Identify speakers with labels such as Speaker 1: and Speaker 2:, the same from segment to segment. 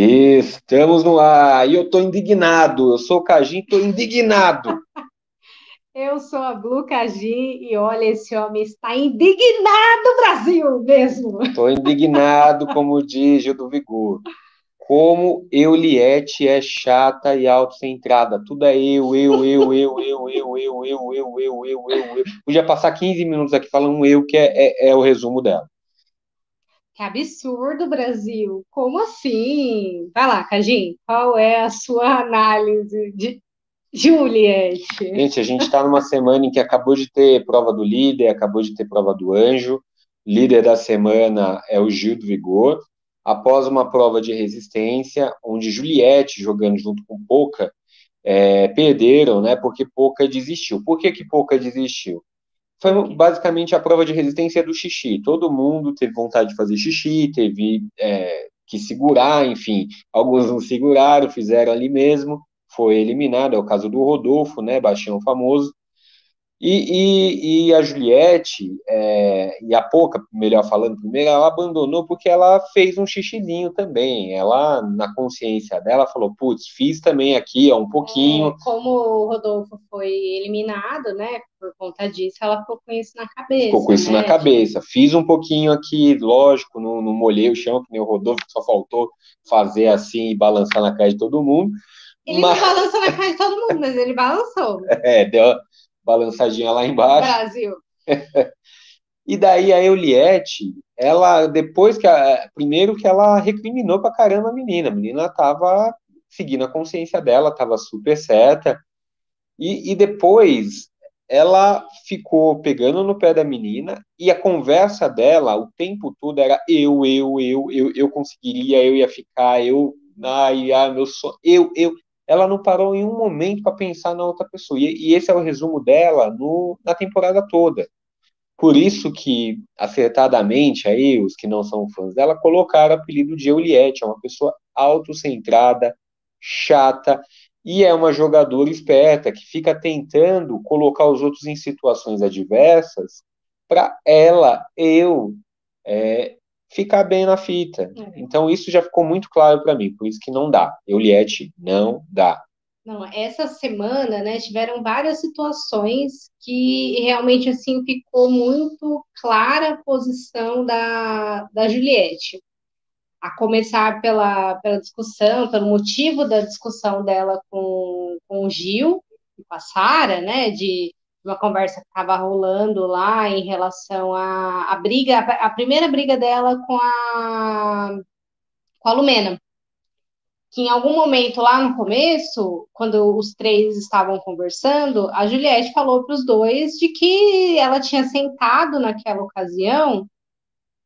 Speaker 1: Estamos no ar. E eu tô indignado. Eu sou o Cajim, tô indignado.
Speaker 2: Eu sou a Blue Cajim e olha, esse homem está indignado, Brasil, mesmo.
Speaker 1: Tô indignado, como diz Gil do Vigor. Como Euliette é chata e autocentrada. Tudo é eu, eu, eu, eu, eu, eu, eu, eu, eu, eu, eu, eu, eu. Podia passar 15 minutos aqui falando eu, que é, é, é o resumo dela.
Speaker 2: Que absurdo, Brasil! Como assim? Vai lá, Cajim, qual é a sua análise de Juliette?
Speaker 1: Gente, a gente está numa semana em que acabou de ter prova do líder, acabou de ter prova do anjo. Líder da semana é o Gil do Vigor. Após uma prova de resistência, onde Juliette, jogando junto com Pouca, é, perderam, né? Porque Pouca desistiu. Por que, que Pouca desistiu? Foi basicamente a prova de resistência do xixi. Todo mundo teve vontade de fazer xixi, teve é, que segurar, enfim. Alguns não seguraram, fizeram ali mesmo. Foi eliminado, é o caso do Rodolfo, né, baixinho famoso. E, e, e, a Juliette, é, e a Pouca, melhor falando primeiro, ela abandonou porque ela fez um xixizinho também. Ela, na consciência dela, falou: putz, fiz também aqui, ó, um pouquinho. É,
Speaker 2: como o Rodolfo foi eliminado, né, por conta disso, ela ficou com isso na cabeça.
Speaker 1: Ficou com isso
Speaker 2: né?
Speaker 1: na cabeça. Fiz um pouquinho aqui, lógico, não, não molhei o chão, que nem o Rodolfo, só faltou fazer assim e balançar na cara de todo mundo.
Speaker 2: Ele mas... não balançou na cara de todo mundo, mas ele balançou.
Speaker 1: É, deu balançadinha lá embaixo.
Speaker 2: Brasil.
Speaker 1: e daí a Euliette, ela, depois que, a, primeiro que ela recriminou pra caramba a menina, a menina tava seguindo a consciência dela, tava super certa, e, e depois ela ficou pegando no pé da menina e a conversa dela o tempo todo era eu, eu, eu, eu, eu conseguiria, eu ia ficar, eu, ai, ai, meu sonho, eu, eu ela não parou em um momento para pensar na outra pessoa. E, e, esse é o resumo dela no, na temporada toda. Por isso que, acertadamente, aí, os que não são fãs dela, colocaram o apelido de Euliette, é uma pessoa autocentrada, chata, e é uma jogadora esperta, que fica tentando colocar os outros em situações adversas para ela, eu, é, ficar bem na fita. É. Então isso já ficou muito claro para mim, por isso que não dá. Euliette não dá.
Speaker 2: Não, essa semana, né, tiveram várias situações que realmente assim ficou muito clara a posição da, da Juliette. A começar pela, pela discussão, pelo motivo da discussão dela com, com o Gil e com a Sara, né, de uma conversa que estava rolando lá em relação à, briga, a, a, primeira briga dela com a, com a Lumena. Que em algum momento lá no começo, quando os três estavam conversando, a Juliette falou para os dois de que ela tinha sentado naquela ocasião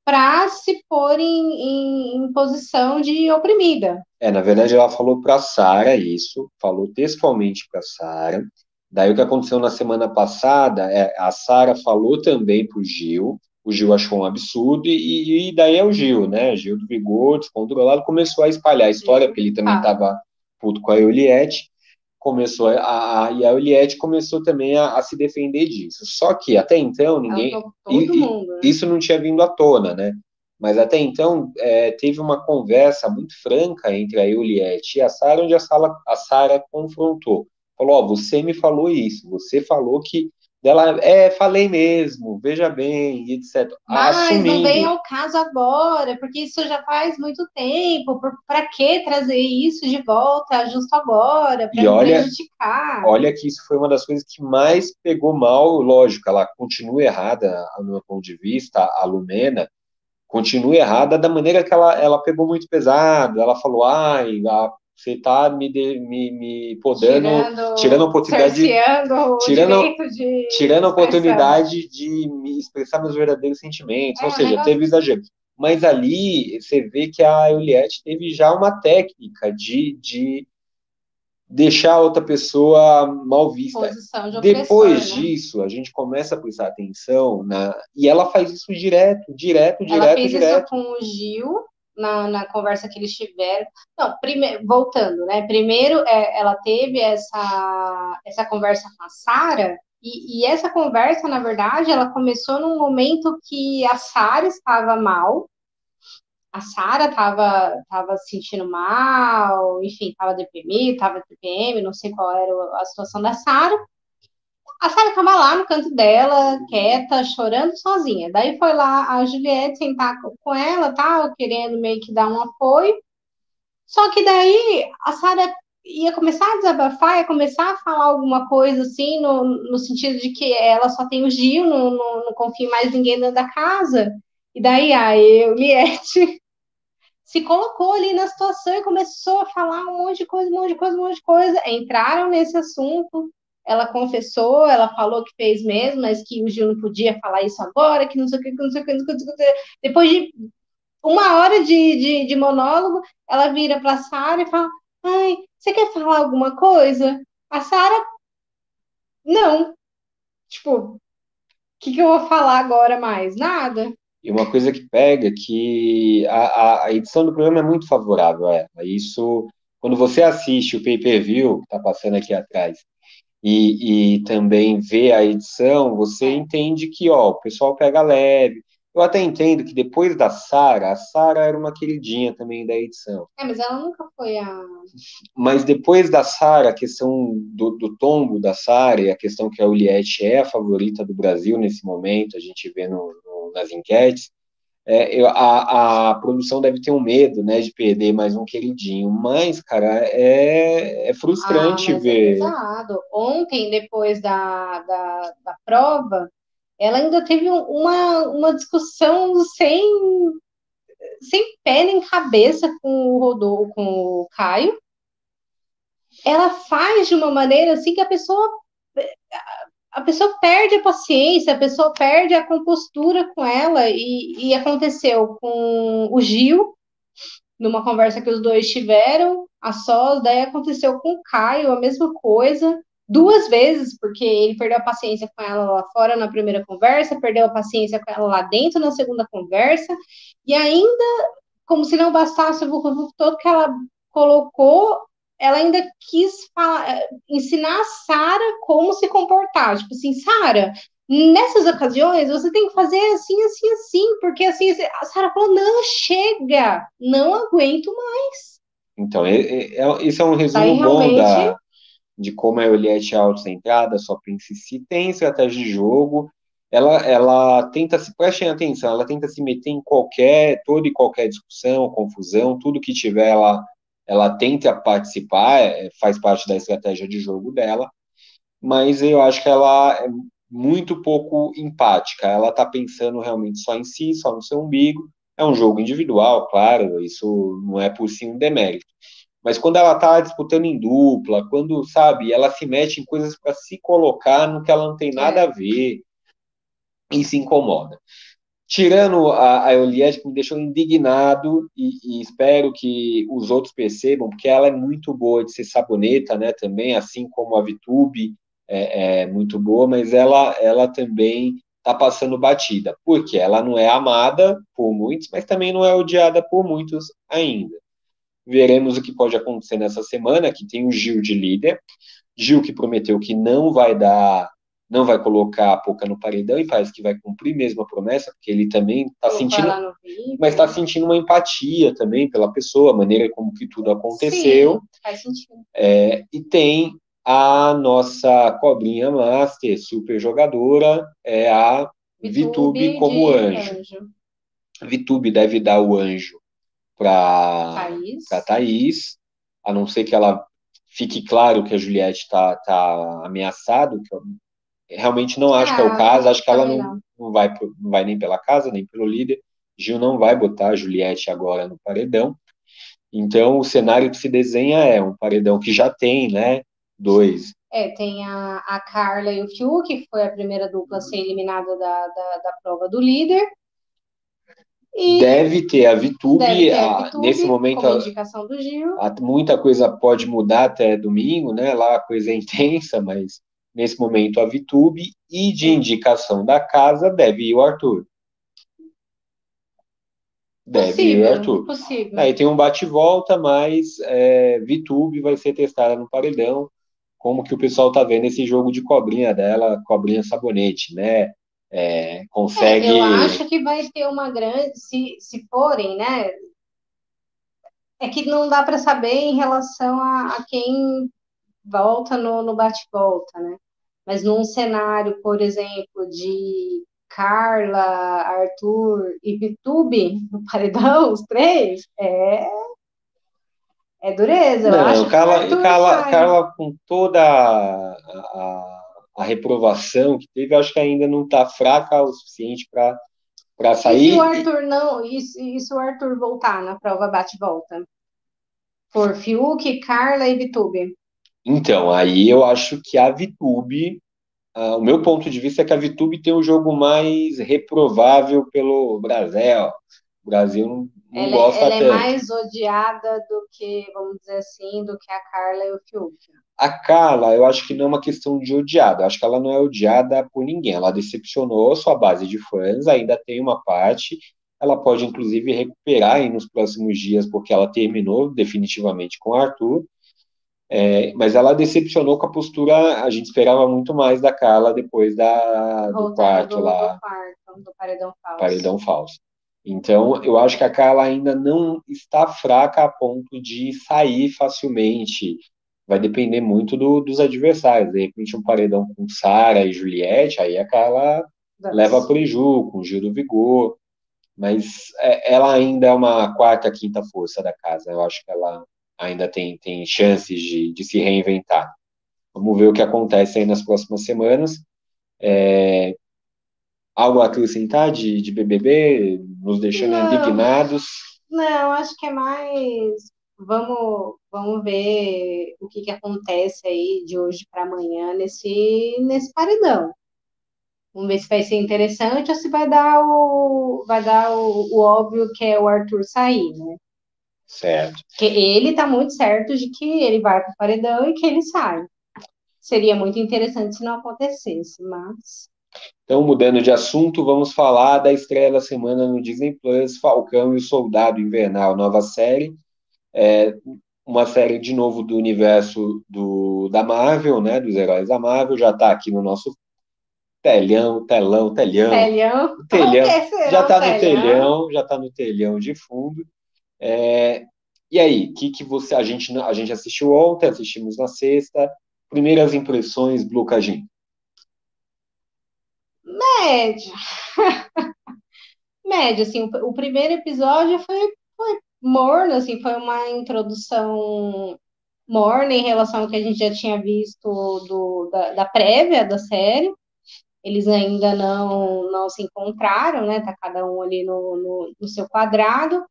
Speaker 2: para se pôr em, em, em, posição de oprimida.
Speaker 1: É, na verdade, ela falou para Sara isso, falou textualmente para Sara, Daí o que aconteceu na semana passada, é, a Sara falou também para o Gil, o Gil achou um absurdo, e, e, daí é o Gil, né? Gil do Vigor, descontrolado, começou a espalhar a história, porque ele também estava ah. puto com a Euliette, começou a, a, e a Euliette começou também a, a, se defender disso. Só que até então ninguém. E, mundo, né? Isso não tinha vindo à tona, né? Mas até então é, teve uma conversa muito franca entre a Euliette e a Sara, onde a Sara confrontou falou, ó, você me falou isso, você falou que dela, é, falei mesmo, veja bem, etc.
Speaker 2: Mas Assumindo. não vem ao caso agora, porque isso já faz muito tempo, para que trazer isso de volta justo agora, para
Speaker 1: olha, prejudicar? Olha que isso foi uma das coisas que mais pegou mal, lógico, ela continua errada, no meu ponto de vista, a Lumena, continua errada da maneira que ela, ela pegou muito pesado, ela falou, ai, a você está me, me, me podando, tirando, tirando a oportunidade, de, tirando, de tirando a oportunidade de me expressar meus verdadeiros sentimentos, é, ou seja, teve exagero. Mas ali você vê que a Juliette teve já uma técnica de, de deixar a outra pessoa mal vista.
Speaker 2: De
Speaker 1: Depois
Speaker 2: né?
Speaker 1: disso, a gente começa a prestar atenção na e ela faz isso direto, direto, direto,
Speaker 2: ela fez
Speaker 1: direto.
Speaker 2: Isso com o Gil na, na conversa que eles tiveram. Não, primeiro, voltando, né? Primeiro, é, ela teve essa, essa conversa com a Sara, e, e, essa conversa, na verdade, ela começou num momento que a Sara estava mal, a Sara estava tava se sentindo mal, enfim, estava deprimida, estava TPM, não sei qual era a situação da Sara. A Sara estava lá no canto dela, quieta, chorando sozinha. Daí foi lá a Juliette sentar com ela, tal, querendo meio que dar um apoio. Só que daí a Sara ia começar a desabafar, ia começar a falar alguma coisa assim, no, no sentido de que ela só tem o Gil, não, não, não confia mais ninguém dentro da casa. E daí a Eliette se colocou ali na situação e começou a falar um monte de coisa, um monte de coisa, um monte de coisa. Entraram nesse assunto, ela confessou, ela falou que fez mesmo, mas que o Gil não podia falar isso agora, que não sei o que, que não sei o que, não sei o que. Depois de uma hora de, de, de monólogo, ela vira para a Sara e fala: Ai, você quer falar alguma coisa? A Sara, não. Tipo, o que, que eu vou falar agora mais? Nada.
Speaker 1: E uma coisa que pega é que a, a, edição do programa é muito favorável a ela. Isso, quando você assiste o pay-per-view, que está passando aqui atrás, e, e também vê a edição, você entende que ó, o pessoal pega leve, eu até entendo que depois da Sara, a Sara era uma queridinha também da edição.
Speaker 2: É, mas ela nunca foi a.
Speaker 1: Mas depois da Sara, a questão do, do tombo da Sara e a questão que a Juliette é a favorita do Brasil nesse momento, a gente vê no, no, nas enquetes, é, a, a produção deve ter um medo, né, de perder mais um queridinho, mas, cara, é, é frustrante
Speaker 2: ah,
Speaker 1: ver.
Speaker 2: É pesado. Ontem, depois da, da, da prova, ela ainda teve uma, uma discussão sem, sem pé nem cabeça com o Rodolfo, com o Caio. Ela faz de uma maneira assim que a pessoa a pessoa perde a paciência, a pessoa perde a compostura com ela, e, e aconteceu com o Gil, numa conversa que os dois tiveram, a sós, daí aconteceu com o Caio, a mesma coisa, duas vezes, porque ele perdeu a paciência com ela lá fora na primeira conversa, perdeu a paciência com ela lá dentro na segunda conversa, e ainda, como se não bastasse o todo que ela colocou, ela ainda quis falar, ensinar a Sara como se comportar. Tipo assim, Sara, nessas ocasiões você tem que fazer assim, assim, assim, porque assim, a Sara falou: não, chega, não aguento mais.
Speaker 1: Então, é, é, é esse é um resumo bom da, de como a Eliette é autocentrada, só pensa em si, tem estratégia de jogo, ela, ela tenta se, prestem atenção, ela tenta se meter em qualquer, toda e qualquer discussão, confusão, tudo que tiver, ela, ela tenta participar, é, faz parte da estratégia de jogo dela, mas eu acho que ela é muito pouco empática, ela está pensando realmente só em si, só no seu umbigo, é um jogo individual, claro, isso não é por si um demérito, mas quando ela está disputando em dupla, quando, sabe, ela se mete em coisas para se colocar no que ela não tem nada é. a ver e se incomoda. Tirando a, a Eliette, que me deixou indignado, e, e, espero que os outros percebam, porque ela é muito boa de ser saboneta, né, também, assim como a Vitube é, é muito boa, mas ela, ela também está passando batida, porque ela não é amada por muitos, mas também não é odiada por muitos ainda. Veremos o que pode acontecer nessa semana, que tem o Gil de líder. Gil que prometeu que não vai dar, não vai colocar a Poca no paredão e parece que vai cumprir mesmo a promessa, porque ele também está sentindo, mas está sentindo uma empatia também pela pessoa, a maneira como que tudo aconteceu.
Speaker 2: Sim, faz sentido.
Speaker 1: É, e tem a nossa cobrinha master, super jogadora, é a Vitube, como anjo. anjo. Vitube deve dar o anjo para Thaís. Thaís, a não ser que ela fique claro que a Juliette está tá ameaçado, que realmente não acho que é o ah, caso, acho que ela não, não, vai, não vai nem pela casa, nem pelo líder. Gil não vai botar a Juliette agora no paredão. Então, o cenário que se desenha é um paredão que já tem, né, dois.
Speaker 2: É, tem a, a Carla e o Fiuk, que foi a primeira dupla a ser eliminada da, da, da prova do líder.
Speaker 1: E deve ter a Vitube, ter a Vitube nesse momento a,
Speaker 2: indicação do Gil.
Speaker 1: A, muita coisa pode mudar até domingo, né? Lá a coisa é intensa, mas nesse momento a Vitube e de indicação da casa deve ir o Arthur. Deve possível, ir o Arthur.
Speaker 2: Possível.
Speaker 1: Aí tem um bate-volta, mas é, Vitube vai ser testada no paredão. Como que o pessoal tá vendo esse jogo de cobrinha dela, cobrinha sabonete, né? é, consegue. É,
Speaker 2: eu acho que vai ter uma grande. Se, se forem, né? É que não dá para saber em relação a, a quem volta no, no bate-volta, né? Mas num cenário, por exemplo, de Carla, Arthur e Vitube no paredão, os três, é. É dureza.
Speaker 1: Não,
Speaker 2: eu acho
Speaker 1: Carla, Carla, Carla, com toda a, a, a, reprovação que teve, acho que ainda não está fraca o suficiente para sair.
Speaker 2: E se o Arthur não, e, e se o Arthur voltar na prova bate-volta? Por Fiuk, Carla e Vitube.
Speaker 1: Então, aí eu acho que a Vitube, uh, o meu ponto de vista é que a Vitube tem o um jogo mais reprovável pelo Brasil. O Brasil não, não
Speaker 2: ela, é,
Speaker 1: gosta
Speaker 2: ela
Speaker 1: tanto.
Speaker 2: Ela é mais odiada do que, vamos dizer assim, do que a Carla e o Fiuk.
Speaker 1: A Carla, eu acho que não é uma questão de odiada. Eu acho que ela não é odiada por ninguém. Ela decepcionou sua base de fãs, ainda tem uma parte. Ela pode, inclusive, recuperar aí nos próximos dias, porque ela terminou definitivamente com o Arthur. É, mas ela decepcionou com a postura, a gente esperava muito mais da Carla depois da, do quarto
Speaker 2: do,
Speaker 1: lá.
Speaker 2: Do, paredão falso.
Speaker 1: Paredão falso. Então, eu acho que a Carla ainda não está fraca a ponto de sair facilmente. Vai depender muito do, dos adversários. De repente, um paredão com Sara e Juliette, aí a Carla Nossa. leva preju, com Gil do Vigor. Mas é, ela ainda é uma quarta, quinta força da casa. Eu acho que ela ainda tem, tem chances de, de se reinventar. Vamos ver o que acontece aí nas próximas semanas. É, algo a acrescentar de, de BBB, nos deixando não, indignados?
Speaker 2: Não, acho que é mais. Vamos, vamos ver o que, que acontece aí de hoje para amanhã nesse, nesse paredão. Vamos ver se vai ser interessante ou se vai dar o, vai dar o, o óbvio que é o Arthur sair, né?
Speaker 1: Certo.
Speaker 2: Porque ele está muito certo de que ele vai para o paredão e que ele sai. Seria muito interessante se não acontecesse, mas.
Speaker 1: Então, mudando de assunto, vamos falar da estreia da semana no Disney Plus, Falcão e o Soldado Invernal, nova série. É uma série, de novo, do universo do, da Marvel, né? Dos heróis da Marvel, já está aqui no nosso telhão, telão, telhão.
Speaker 2: Telhão.
Speaker 1: telhão. Já está no telhão, já está no telhão de fundo. É, e aí, que que você a gente a gente assistiu ontem, assistimos na sexta. Primeiras impressões, Blue Cagin.
Speaker 2: Média. Média, assim, o, o, primeiro episódio foi, foi morno, assim, foi uma introdução morna em relação ao que a gente já tinha visto do, da, da prévia da série. Eles ainda não, não se encontraram, né? Tá cada um ali no, no, no seu quadrado.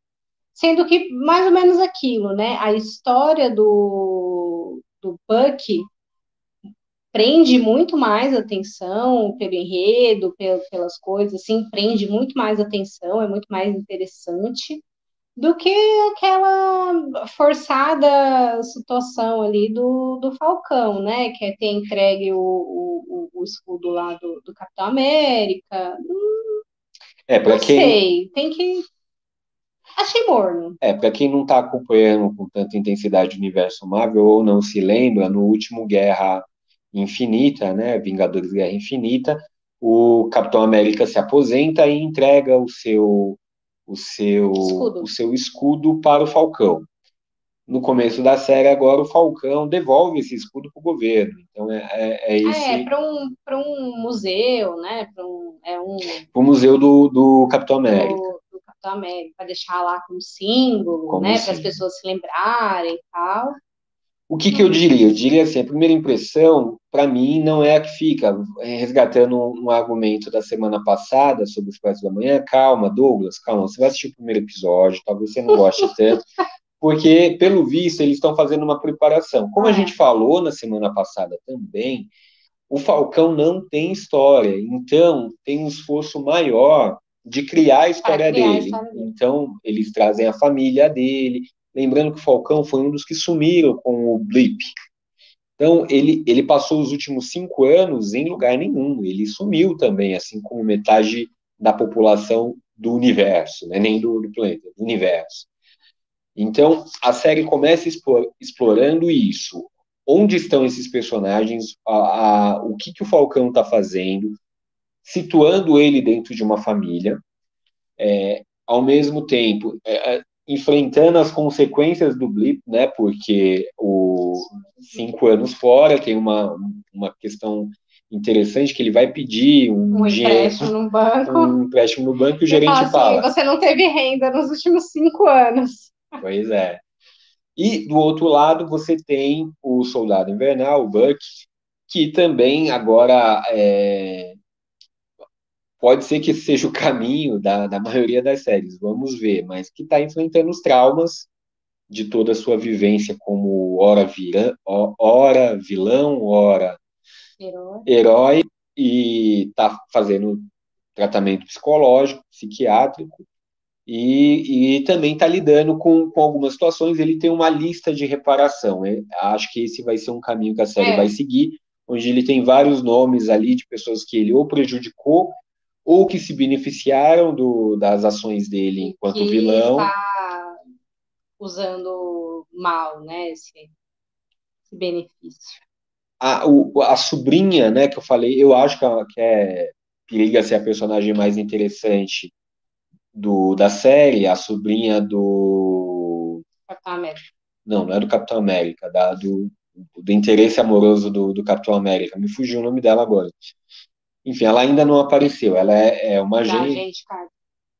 Speaker 2: Sendo que mais ou menos aquilo, né? A história do, do Buck prende muito mais atenção pelo enredo, pelas coisas, assim, prende muito mais atenção, é muito mais interessante do que aquela forçada situação ali do, do Falcão, né? Que é ter entregue o, o, o escudo lá do, do Capitão América. Hum,
Speaker 1: é, para quem
Speaker 2: sei, tem que Achei morno.
Speaker 1: É, para quem não está acompanhando com tanta intensidade o universo Marvel ou não se lembra, no último Guerra Infinita, né, Vingadores Guerra Infinita, o Capitão América se aposenta e entrega o seu o seu escudo. o seu escudo para o Falcão. No começo da série agora o Falcão devolve esse escudo para o governo. Então é, é, é esse.
Speaker 2: É, para um, um museu, né? Para um, é um...
Speaker 1: o museu do, do Capitão América. Do
Speaker 2: Capitão América, para deixar lá como símbolo, como né, para as pessoas se lembrarem e tal.
Speaker 1: O que, que eu diria? Eu diria assim, a primeira impressão, para mim, não é a que fica. Resgatando um, um, argumento da semana passada sobre os Expresso da Manhã, calma, Douglas, calma, você vai assistir o primeiro episódio, talvez você não goste tanto, porque, pelo visto, eles estão fazendo uma preparação. Como a é. gente falou na semana passada também, o Falcão não tem história, então tem um esforço maior de criar a história criar dele. A história dele. Então, eles trazem a família dele. Lembrando que o Falcão foi um dos que sumiram com o Blip. Então, ele, ele passou os últimos cinco anos em lugar nenhum. Ele sumiu também, assim como metade da população do universo, né? nem do, do planeta, do universo. Então, a série começa explorando isso. Onde estão esses personagens? A, a, o que, que o Falcão está fazendo? Situando ele dentro de uma família, é, ao mesmo tempo é, é enfrentando as consequências do blip, né? Porque o cinco anos fora tem uma, uma questão interessante que ele vai pedir um,
Speaker 2: um empréstimo no banco,
Speaker 1: um empréstimo no banco e o gerente fala, assim, fala,
Speaker 2: você não teve renda nos últimos cinco anos.
Speaker 1: Pois é. E do outro lado você tem o Soldado Invernal, o Buck, que também agora é, pode ser que seja o caminho da, da maioria das séries, vamos ver, mas que está enfrentando os traumas de toda a sua vivência como ora, vira, ora vilão, ora herói, herói e está fazendo tratamento psicológico, psiquiátrico, e, e também está lidando com, com algumas situações. Ele tem uma lista de reparação. Eu acho que esse vai ser um caminho que a série é. vai seguir, onde ele tem vários nomes ali de pessoas que ele ou prejudicou ou que se beneficiaram do, das ações dele enquanto que vilão.
Speaker 2: Está usando mal, né, esse, esse benefício.
Speaker 1: A, o, a sobrinha, né, que eu falei, eu acho que, é, que é periga ser a personagem mais interessante do, da série, a sobrinha do.
Speaker 2: Capitão América.
Speaker 1: Não, não é do Capitão América, da, do, do interesse amoroso do, do Capitão América. Me fugiu o nome dela agora. Enfim, ela ainda não apareceu. Ela é, é uma
Speaker 2: agente.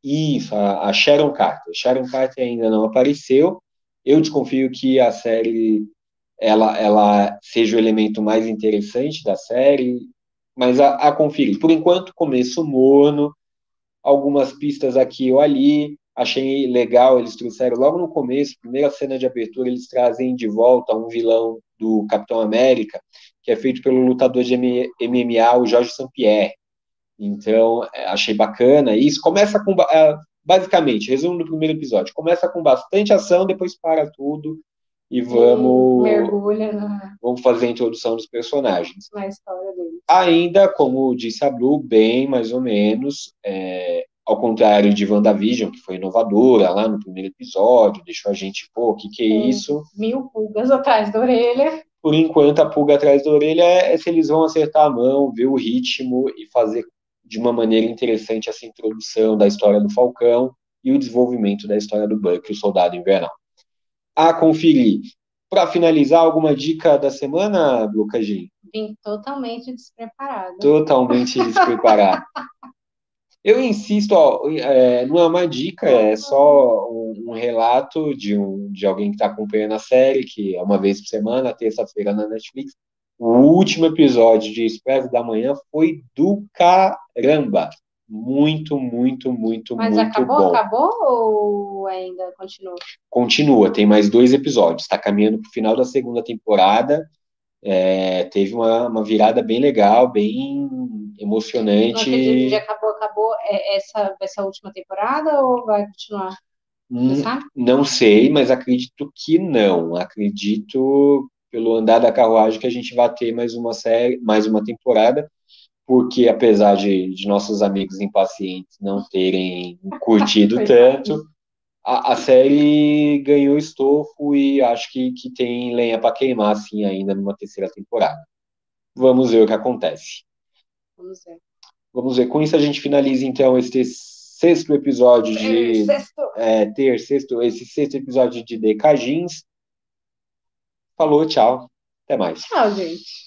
Speaker 1: Isso, a, a Sharon Carter. Sharon Carter ainda não apareceu. Eu desconfio que a série ela, ela seja o elemento mais interessante da série, mas a, a conferir. Por enquanto, começo morno, algumas pistas aqui ou ali. Achei legal, eles trouxeram logo no começo, primeira cena de abertura, eles trazem de volta um vilão do Capitão América, que é feito pelo lutador de MMA, o Jorge St-Pierre. Então, é, achei bacana. E isso começa com, é, basicamente, resumo do primeiro episódio, começa com bastante ação, depois para tudo e vamos
Speaker 2: mergulha na...
Speaker 1: vamos fazer a introdução dos personagens.
Speaker 2: Na história deles.
Speaker 1: Ainda, como disse a Blue, bem mais ou menos, é, ao contrário de WandaVision, que foi inovadora lá no primeiro episódio, deixou a gente, pô, o que, que é isso?
Speaker 2: Mil pulgas atrás da orelha.
Speaker 1: Por enquanto, a pulga atrás da orelha é, é se eles vão acertar a mão, ver o ritmo e fazer de uma maneira interessante essa introdução da história do Falcão e o desenvolvimento da história do Buck, o Soldado Invernal a conferir. Para finalizar, alguma dica da semana, Lucas
Speaker 2: Vim totalmente despreparada.
Speaker 1: Totalmente despreparada. Eu insisto, ó, é, não é uma dica, é só um, um relato de, um, de alguém que está acompanhando a série, que é uma vez por semana, terça-feira na Netflix. O último episódio de Expresso da Manhã foi do caramba muito, muito, muito,
Speaker 2: Mas
Speaker 1: muito
Speaker 2: acabou,
Speaker 1: bom.
Speaker 2: acabou ou ainda continua?
Speaker 1: Continua, tem mais dois episódios. Está caminhando para o final da segunda temporada. É, teve uma, uma, virada bem legal, bem emocionante.
Speaker 2: Não já acabou, acabou. É, essa vai ser a última temporada ou vai continuar?
Speaker 1: Hum, não sei, mas acredito que não. Acredito pelo andar da carruagem que a gente vai ter mais uma série, mais uma temporada porque apesar de, de nossos amigos impacientes não terem curtido tanto, a, a, série ganhou estofo e acho que, que tem lenha para queimar assim ainda numa terceira temporada. Vamos ver o que acontece.
Speaker 2: Vamos ver.
Speaker 1: Vamos ver. Com isso a gente finaliza então este sexto episódio de
Speaker 2: sexto.
Speaker 1: É, ter sexto esse sexto episódio de Decagins. Falou, tchau. Até mais.
Speaker 2: Tchau, gente.